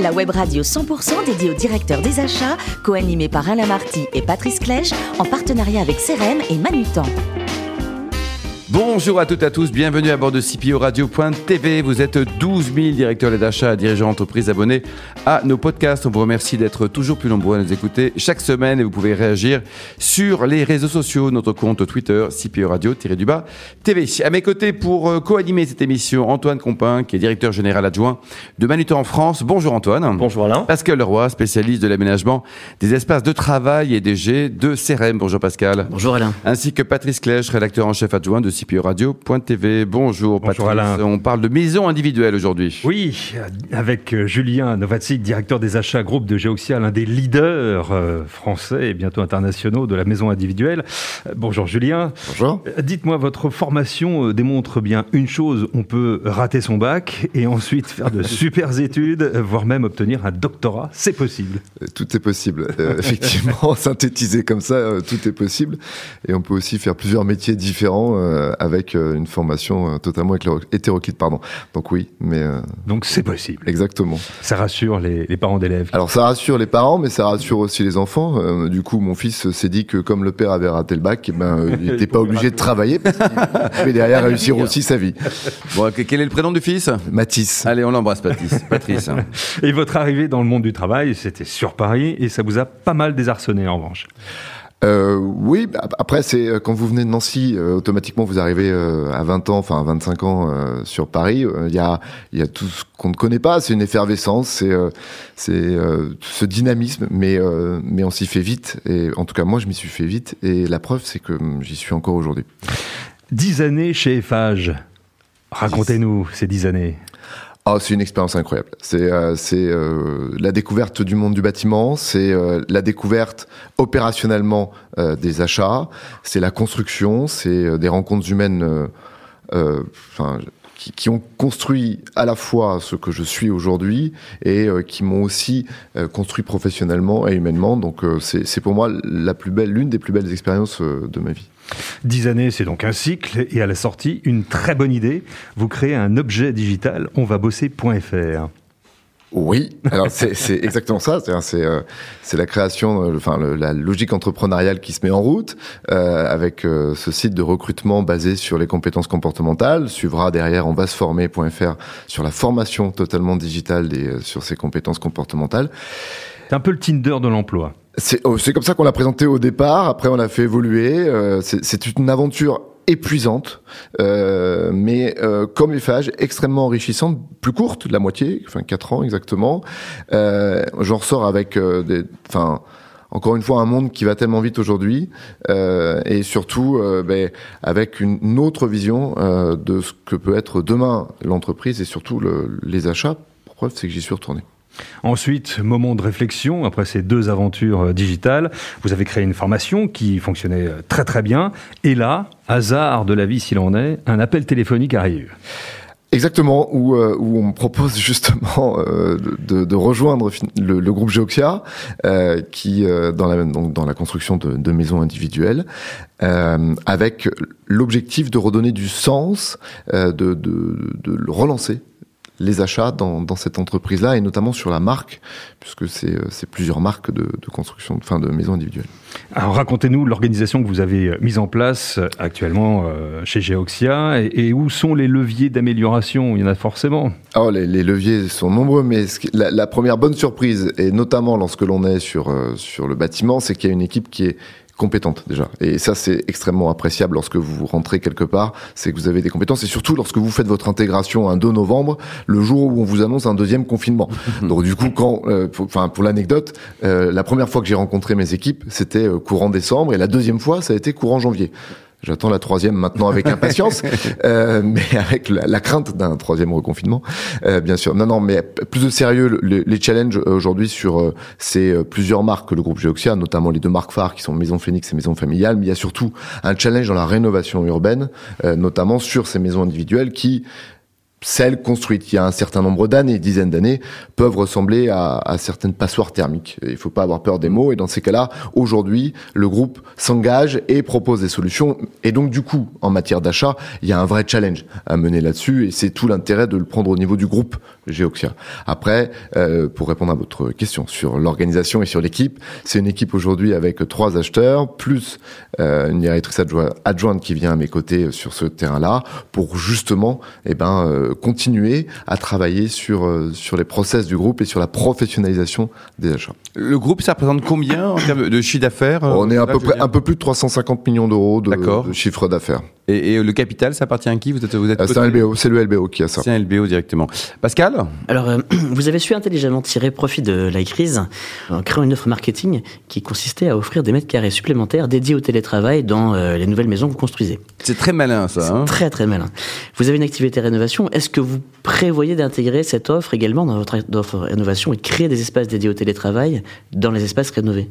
La web radio 100% dédiée au directeur des achats, co-animée par Alain Marty et Patrice Clèche, en partenariat avec CRM et Manutan. Bonjour à toutes et à tous, bienvenue à bord de CPO Radio.tv. Vous êtes 12 000 directeurs d'achat, dirigeants d'entreprise abonnés à nos podcasts. On vous remercie d'être toujours plus nombreux à nous écouter chaque semaine et vous pouvez réagir sur les réseaux sociaux, notre compte Twitter, CPO Radio-du-bas TV. À mes côtés pour euh, co-animer cette émission, Antoine Compin, qui est directeur général adjoint de Manutan en France. Bonjour Antoine. Bonjour Alain. Pascal Leroy, spécialiste de l'aménagement des espaces de travail et DG de CRM. Bonjour Pascal. Bonjour Alain. Ainsi que Patrice Clèche, rédacteur en chef adjoint de CPO Radio.tv. Bonjour, Bonjour, Patrice. Alain. On parle de maison individuelle aujourd'hui. Oui, avec euh, Julien Novatsic, directeur des achats groupe de Geoxia, l'un des leaders euh, français et bientôt internationaux de la maison individuelle. Euh, Bonjour Julien. Bonjour. Dites-moi, votre formation démontre bien une chose, on peut rater son bac et ensuite faire de super études, voire même obtenir un doctorat, c'est possible. Tout est possible. Euh, effectivement, synthétisé comme ça, tout est possible. Et on peut aussi faire plusieurs métiers différents euh, avec euh, une formation euh, totalement hétéro- hétéroclite. Pardon. Donc oui, mais euh, Donc c'est possible. exactement. Ça rassure les, les parents d'élèves. Alors ça rassure les parents, mais ça rassure aussi les enfants. Euh, du coup, mon fils s'est dit que comme le père avait raté le bac, eh ben, euh, il n'était pas obligé de travailler, pouvait derrière réussir aussi sa vie. Bon, que- quel est le prénom du fils? Mathis. Allez, on l'embrasse, Patrice. Patrice. Et votre arrivée dans le monde du travail, c'était sur Paris et ça vous a pas mal désarçonné en revanche. Euh, oui, après c'est euh, quand vous venez de Nancy, euh, automatiquement vous arrivez euh, à 20 ans, enfin à 25 ans euh, sur Paris. Euh, Il y a il y a tout ce qu'on ne connaît pas, c'est une effervescence, c'est c'est ce dynamisme, mais mais on s'y fait vite. Et en tout cas moi je m'y suis fait vite. Et la preuve c'est que hum, j'y suis encore aujourd'hui. Dix années chez Eiffage. Racontez-nous ces dix années. Ah, c'est une expérience incroyable. C'est euh, c'est euh, la découverte du monde du bâtiment, c'est euh, la découverte opérationnellement euh, des achats, c'est la construction, c'est des rencontres humaines, qui, ont construit à la fois ce que je suis aujourd'hui et euh, qui m'ont aussi euh, construit professionnellement et humainement. Donc euh, c'est pour moi la plus belle, l'une des plus belles expériences de ma vie. Dix années, c'est donc un cycle et à la sortie, une très bonne idée. Vous créez un objet digital, onvabosser.fr. Oui, alors c'est exactement ça. C'est euh, c'est la création, euh, enfin le- la logique entrepreneuriale qui se met en route euh, avec euh, ce site de recrutement basé sur les compétences comportementales. Suivra derrière on va se former.fr sur la formation totalement digitale des, euh, sur ces compétences comportementales. C'est un peu le Tinder de l'emploi. C'est oh, c'est comme ça qu'on l'a présenté au départ. Après, on l'a fait évoluer. Euh, c'est une aventure épuisante, euh, mais euh, comme Eiffage, extrêmement enrichissante, plus courte, la moitié, enfin quatre ans exactement. Euh, J'en ressors avec euh, enfin. Encore une fois, un monde qui va tellement vite aujourd'hui, et surtout ben, avec une, autre vision de ce que peut être demain l'entreprise et surtout le- les achats. Preuve, c'est que j'y suis retourné. Ensuite, moment de réflexion, après ces deux aventures euh, digitales, vous avez créé une formation qui fonctionnait euh, très très bien. Et là, hasard de la vie s'il en est, un appel téléphonique arrive. Exactement, où, euh, on me propose justement de, rejoindre le, groupe Geoxia, qui dans la construction de, maisons individuelles, avec l'objectif de redonner du sens, de, relancer les achats dans, dans cette entreprise-là et notamment sur la marque, puisque c'est euh, c'est plusieurs marques de, de construction, enfin de maisons individuelles. Alors racontez-nous l'organisation que vous avez euh, mise en place euh, actuellement chez Geoxia et, et où sont les leviers d'amélioration? Il y en a forcément. Oh, les, les leviers sont nombreux, mais ce qui- la, la première bonne surprise, et notamment lorsque l'on est sur, sur le bâtiment, c'est qu'il y a une équipe qui est compétente déjà. Et ça, c'est extrêmement appréciable lorsque vous rentrez quelque part, c'est que vous avez des compétences, et surtout lorsque vous faites votre intégration un 2 novembre, le jour où on vous annonce un deuxième confinement. Donc du coup, quand, euh, pour, enfin pour l'anecdote, euh, la première fois que j'ai rencontré mes équipes, c'était euh, courant décembre, et la deuxième fois, ça a été courant janvier. J'attends la troisième maintenant avec impatience, euh, mais avec la, la crainte d'un troisième reconfinement, euh, bien sûr. Non, non, mais plus de sérieux, le- les challenges euh, aujourd'hui sur euh, ces euh, plusieurs marques que le groupe Geoxia, notamment les deux marques phares qui sont Maison Phoenix et Maison Familiale, mais il y a surtout un challenge dans la rénovation urbaine, euh, notamment sur ces maisons individuelles qui celles construites il y a un certain nombre d'années, dizaines d'années, peuvent ressembler à, à, certaines passoires thermiques. Il ne faut pas avoir peur des mots. Et dans ces cas-là, aujourd'hui, le groupe s'engage et propose des solutions. Et donc, du coup, en matière d'achat, il y a un vrai challenge à mener là-dessus. Et c'est tout l'intérêt de le prendre au niveau du groupe Geoxia. Après, euh, pour répondre à votre question sur l'organisation et sur l'équipe, c'est une équipe aujourd'hui avec trois acheteurs, plus euh, une directrice adjointe qui vient à mes côtés sur ce terrain-là, pour justement eh ben, euh, continuer à travailler sur, euh, sur les process du groupe et sur la professionnalisation des achats. Le groupe, ça représente combien en termes de chiffre d'affaires On est à peu près un peu plus de 350 millions d'euros de, de, chiffre d'affaires. Et, et, le capital, ça appartient à qui Vous êtes, vous êtes euh, C'est un LBO, c'est le LBO qui a ça. C'est un LBO directement. Pascal Alors, euh, vous avez su intelligemment tirer profit de la crise en créant une offre marketing qui consistait à offrir des mètres carrés supplémentaires dédiés au télétravail dans euh, les nouvelles maisons que vous construisez. C'est très malin, ça. Hein très, très malin. Vous avez une activité rénovation. Est-ce que vous prévoyez d'intégrer cette offre également dans votre offre rénovation et de créer des espaces dédiés au télétravail dans les espaces rénovés?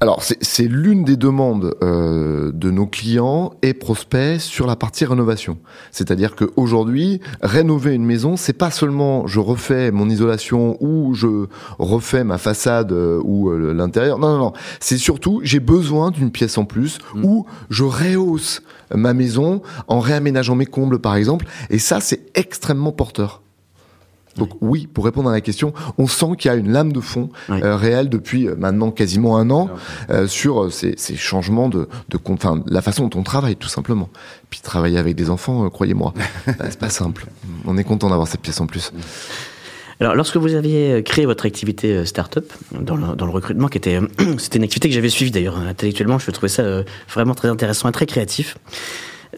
Alors c'est l'une des demandes euh, de nos clients et prospects sur la partie rénovation. C'est-à-dire qu'aujourd'hui, rénover une maison, c'est pas seulement je refais mon isolation ou je refais ma façade euh, ou euh, l'intérieur. Non, non, non. C'est surtout j'ai besoin d'une pièce en plus mmh. ou je rehausse ma maison en réaménageant mes combles par exemple. Et ça, c'est extrêmement porteur. Donc oui, pour répondre à la question, on sent qu'il y a une lame de fond euh, réelle depuis euh, maintenant quasiment un an euh, sur ces, ces, changements de, de enfin, la façon dont on travaille tout simplement. Puis travailler avec des enfants, euh, croyez-moi, bah, c'est pas simple. On est content d'avoir cette pièce en plus. Alors, lorsque vous aviez créé votre activité start-up dans le, dans le recrutement, qui était, c'était une activité que j'avais suivie d'ailleurs intellectuellement, je trouvais ça vraiment très intéressant et très créatif,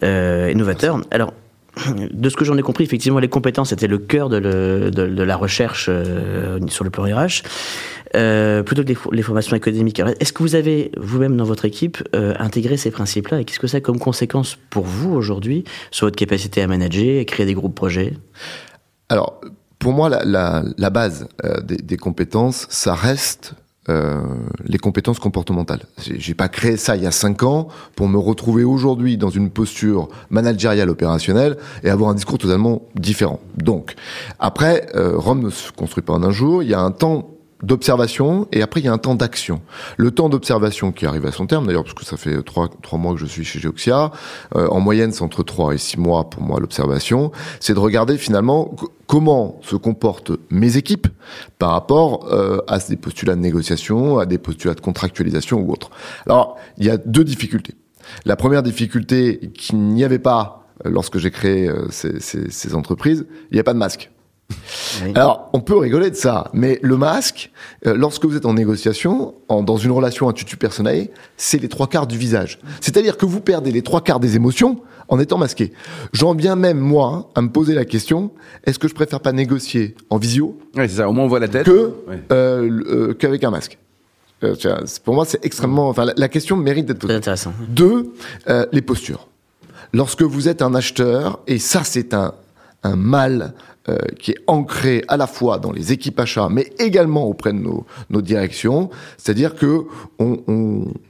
euh, novateur. Alors, de ce que j'en ai compris, effectivement, les compétences étaient le cœur de, la recherche euh, sur le plan RH, euh, plutôt que les, formations académiques. Est-ce que vous avez, vous-même, dans votre équipe, euh, intégré ces principes-là? Et qu'est-ce que ça a comme conséquence pour vous, aujourd'hui, sur votre capacité à manager, à créer des groupes projets? Alors, pour moi, la, base des compétences, ça reste euh, les compétences comportementales. J'ai pas créé ça il y a cinq ans pour me retrouver aujourd'hui dans une posture managériale opérationnelle et avoir un discours totalement différent. Donc, après, euh, Rome ne se construit pas en un jour. Il y a un temps d'observation et après il y a un temps d'action. Le temps d'observation qui arrive à son terme d'ailleurs parce que ça fait trois, trois mois que je suis chez Geoxia, euh, en moyenne c'est entre trois et six mois pour moi l'observation, c'est de regarder finalement comment se comportent mes équipes par rapport euh, à des postulats de négociation, à des postulats de contractualisation ou autres. Alors il y a deux difficultés. La première difficulté qu'il n'y avait pas lorsque j'ai créé euh, ces, ces, ces entreprises, il n'y a pas de masque. Oui. Alors, on peut rigoler de ça, mais le masque, euh, lorsque vous êtes en négociation, en, dans une relation à tutu personnel, c'est les trois quarts du visage. C'est-à-dire que vous perdez les trois quarts des émotions en étant masqué. J'en viens même, moi, à me poser la question, est-ce que je préfère pas négocier en visio Oui, c'est ça, au moins on voit la tête. Que, oui. euh, euh, qu'avec un masque. Euh, pour moi, c'est extrêmement... Enfin, la, la, question mérite d'être posée. intéressant. Deux, les postures. Lorsque vous êtes un acheteur, et ça, c'est un, un mal euh, qui est ancré à la fois dans les équipes achats, mais également auprès de nos, directions. C'est-à-dire que on,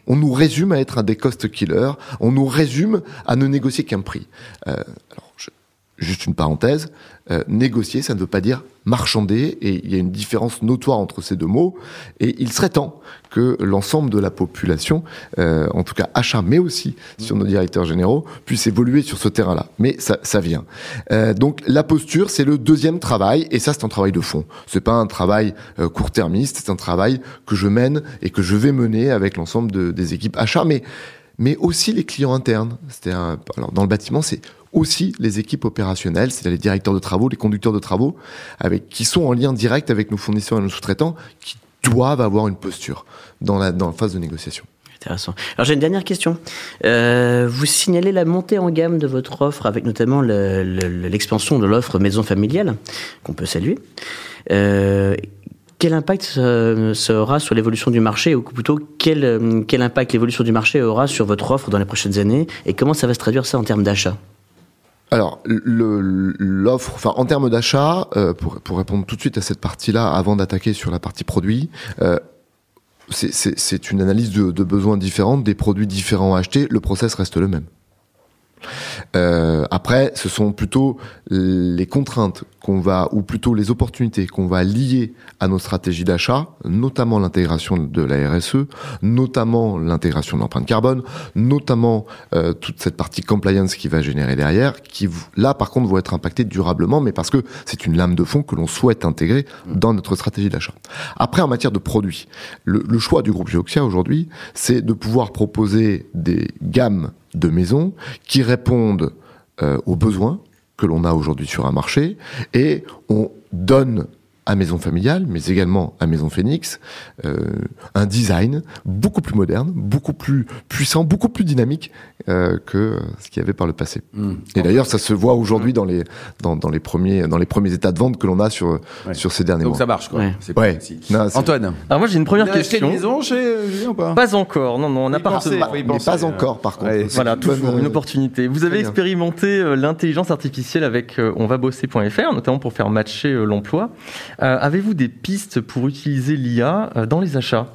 on, nous résume à être un des cost killers, on nous résume à ne négocier qu'un prix. Euh, alors, juste une parenthèse, euh, négocier, ça ne veut pas dire marchander, et il y a une différence notoire entre ces deux mots, et il serait temps que l'ensemble de la population, euh, en tout cas achat, mais aussi sur nos directeurs généraux, puisse évoluer sur ce terrain-là. Mais ça, ça vient. Euh, donc la posture, c'est le deuxième travail, et ça c'est un travail de fond. C'est pas un travail euh, court-termiste, c'est un travail que je mène et que je vais mener avec l'ensemble de, des équipes achats, mais mais aussi les clients internes. Alors dans le bâtiment, c'est aussi les équipes opérationnelles, c'est-à-dire les directeurs de travaux, les conducteurs de travaux, qui sont en lien direct avec nos fournisseurs et nos sous-traitants, qui doivent avoir une posture dans la, phase de négociation. Intéressant. Alors j'ai une dernière question. Euh, vous signalez la montée en gamme de votre offre avec notamment l'expansion de l'offre maison familiale qu'on peut saluer. Euh, quel impact ça aura sur l'évolution du marché, ou plutôt quel, quel impact l'évolution du marché aura sur votre offre dans les prochaines années, et comment ça va se traduire ça en termes d'achat? Alors, l'offre, enfin, en termes d'achat, euh, pour, pour répondre tout de suite à cette partie-là, avant d'attaquer sur la partie produit, euh, c'est une analyse de, de, besoins différents, des produits différents à acheter. Le process reste le même. Euh, après, ce sont plutôt les contraintes qu'on va, ou plutôt les opportunités qu'on va lier à nos stratégies d'achat, notamment l'intégration de la RSE, notamment l'intégration de l'empreinte carbone, notamment euh, toute cette partie compliance qui va générer derrière, qui là par contre vont être impactées durablement, mais parce que c'est une lame de fond que l'on souhaite intégrer dans notre stratégie d'achat. Après, en matière de produits, le, le choix du groupe Geoxia aujourd'hui, c'est de pouvoir proposer des gammes de maisons qui répondent euh, aux besoins que l'on a aujourd'hui sur un marché et on donne à Maison Familiale, mais également à Maison Phoenix, euh, un design beaucoup plus moderne, beaucoup plus puissant, beaucoup plus dynamique euh, que ce qu'il y avait par le passé. Mmh. Et d'ailleurs, ça se voit aujourd'hui dans les dans, dans, les premiers dans les premiers états de vente que l'on a sur sur ces derniers Donc mois. ça marche quoi. Ouais. ouais. Non, Antoine. Alors moi j'ai une première Vous question. Une maison chez Julien ou pas? Pas encore. Non non, on n'a pas mais pas encore, par contre. Ouais, Voilà, toujours une euh, opportunité. Vous avez expérimenté euh, l'intelligence artificielle avec euh, onvabosser.fr, notamment pour faire matcher euh, l'emploi. Euh, Avez-vous des pistes pour utiliser l'IA euh, dans les achats?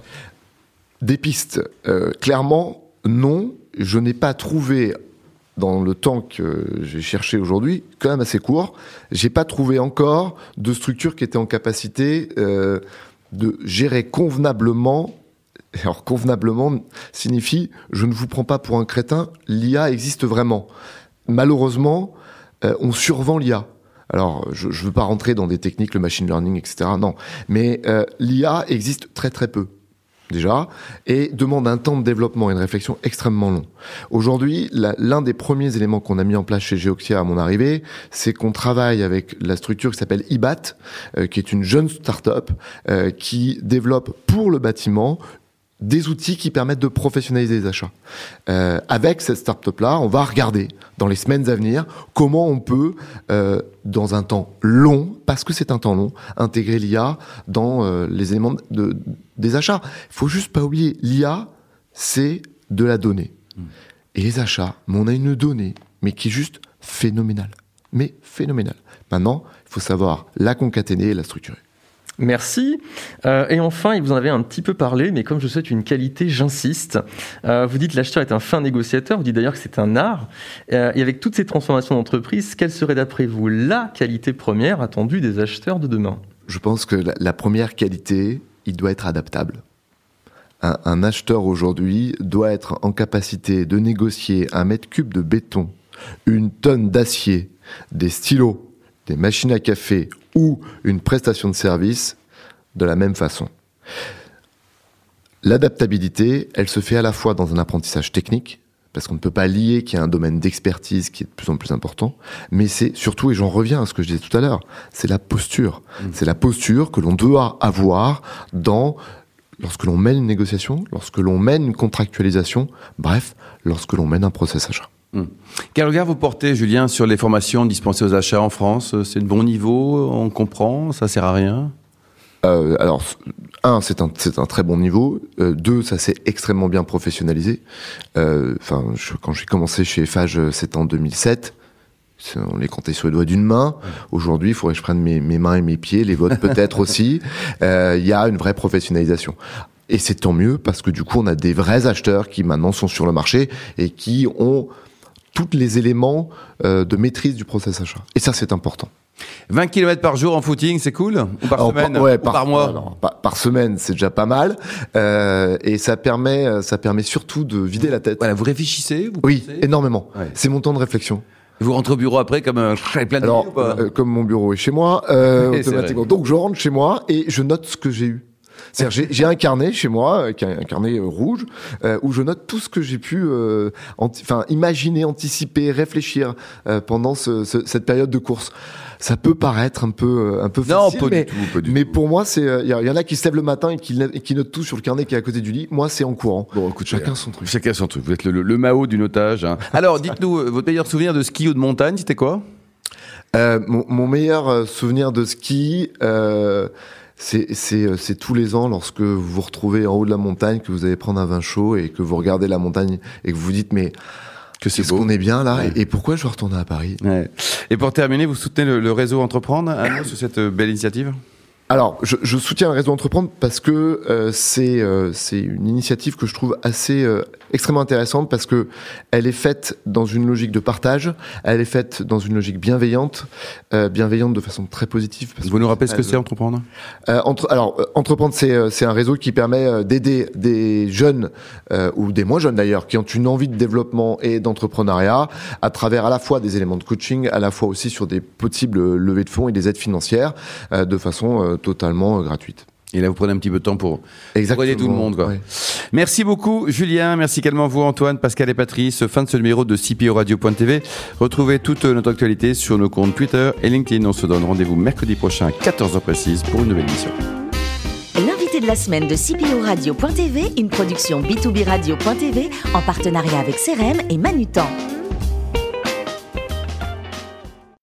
Des pistes. Euh, clairement, non. Je n'ai pas trouvé, dans le temps que j'ai cherché aujourd'hui, quand même assez court, j'ai pas trouvé encore de structure qui était en capacité de gérer convenablement. Alors, convenablement signifie je ne vous prends pas pour un crétin, l'IA existe vraiment. Malheureusement, on survend l'IA. Alors, je ne veux pas rentrer dans des techniques, le machine learning, etc. Non. Mais euh, l'IA existe très très peu déjà, et demande un temps de développement et une réflexion extrêmement long. Aujourd'hui, l'un des premiers éléments qu'on a mis en place chez Geoxia à mon arrivée, c'est qu'on travaille avec la structure qui s'appelle IBAT, euh, qui est une jeune start-up euh, qui développe pour le bâtiment des outils qui permettent de professionnaliser les achats. Euh, avec cette start-up-là, on va regarder dans les semaines à venir comment on peut, euh, dans un temps long, parce que c'est un temps long, intégrer l'IA dans euh, les éléments de, des achats. Il faut juste pas oublier, l'IA, c'est de la donnée. Et les achats, mais on a une donnée, mais qui est juste phénoménale. Mais phénoménale. Maintenant, il faut savoir la concaténer et la structurer. Merci. Euh, et enfin, vous en avez un petit peu parlé, mais comme je souhaite une qualité, j'insiste. Euh, vous dites l'acheteur est un fin négociateur, vous dites d'ailleurs que c'est un art. Euh, et avec toutes ces transformations d'entreprise, quelle serait d'après vous la qualité première attendue des acheteurs de demain? Je pense que la, première qualité, il doit être adaptable. Un acheteur aujourd'hui doit être en capacité de négocier un mètre cube de béton, une tonne d'acier, des stylos, des machines à café ou une prestation de service de la même façon. L'adaptabilité, elle se fait à la fois dans un apprentissage technique, parce qu'on ne peut pas lier qu'il y a un domaine d'expertise qui est de plus en plus important, mais c'est surtout, et j'en reviens à ce que je disais tout à l'heure, c'est la posture. C'est la posture que l'on doit avoir dans lorsque l'on mène une négociation, lorsque l'on mène une contractualisation, bref, lorsque l'on mène un process achat. Quel regard vous portez, Julien, sur les formations dispensées aux achats en France? C'est de bon niveau On comprend Ça sert à rien? Euh, alors, un, c'est un, très bon niveau. Euh, deux, ça s'est extrêmement bien professionnalisé. Euh, Enfin, quand j'ai commencé chez Fage, c'était en 2007. C'est- On les comptait sur les doigts d'une main. Aujourd'hui, il faudrait que je prenne mes, mes mains et mes pieds, les vôtres peut-être aussi. Euh, Il y a une vraie professionnalisation. Et c'est tant mieux parce que du coup, on a des vrais acheteurs qui maintenant sont sur le marché et qui ont tous les éléments euh, de maîtrise du process achat. Et ça, c'est important. 20 km par jour en footing, c'est cool Ou par Alors, semaine par, ouais, Ou par, mois par, par semaine, c'est déjà pas mal, euh, et ça permet, euh, ça permet surtout de vider la tête. Voilà, vous réfléchissez vous Oui, énormément. Ouais. C'est mon temps de réflexion. Vous rentrez au bureau après comme un avec plein de Alors, ou pas euh, comme mon bureau est chez moi, euh, automatiquement. Donc, je rentre chez moi et je note ce que j'ai eu. C'est-à-dire, j'ai- un carnet chez moi, euh, un carnet euh, rouge, euh, où je note tout ce que j'ai pu, euh, anti- enfin, imaginer, anticiper, réfléchir euh, pendant ce- ce- cette période de course. Ça peut paraître un peu, un peu Non, facile, pas mais, du tout, pas du mais tout. pour moi, c'est, il y, y en a qui se lèvent le matin et qui, et qui notent tout sur le carnet qui est à côté du lit. Moi, c'est en courant. Bon, écoute, Chacun son truc. Chacun son truc. Vous êtes le, le- le Mao du notage. hein. Alors, dites-nous, votre meilleur souvenir de ski ou de montagne, c'était quoi? Euh, mon, mon meilleur souvenir de ski, euh, c'est euh, c'est tous les ans lorsque vous vous retrouvez en haut de la montagne, que vous allez prendre un vin chaud et que vous regardez la montagne et que vous vous dites mais Que c'est qu'on est bien là Ouais. et, pourquoi je dois retourner à Paris? Ouais. Et pour terminer, vous soutenez le, le réseau Entreprendre. Un mot sur cette euh, belle initiative? Alors, je, je, soutiens le réseau Entreprendre parce que euh, c'est euh, c'est une initiative que je trouve assez euh, extrêmement intéressante parce que elle est faite dans une logique de partage, elle est faite dans une logique bienveillante, euh, bienveillante de façon très positive. Parce Vous nous rappelez ce que c'est Entreprendre? Entre, Alors, Entreprendre, c'est c'est un réseau qui permet d'aider des jeunes ou des moins jeunes d'ailleurs qui ont une envie de développement et d'entrepreneuriat à travers à la fois des éléments de coaching, à la fois aussi sur des possibles levées de fonds et des aides financières de façon totalement euh, gratuite. Et là, vous prenez un petit peu de temps pour, aider tout le monde. Quoi. Merci beaucoup, Julien. Merci également vous, Antoine, Pascal et Patrice. Fin de ce numéro de CPO Radio.tv. Retrouvez toute notre actualité sur nos comptes Twitter et LinkedIn. On se donne rendez-vous mercredi prochain, 14h précise, pour une nouvelle émission. L'invité de la semaine de CPO Radio.tv, une production B2B Radio.tv en partenariat avec CRM et Manutan.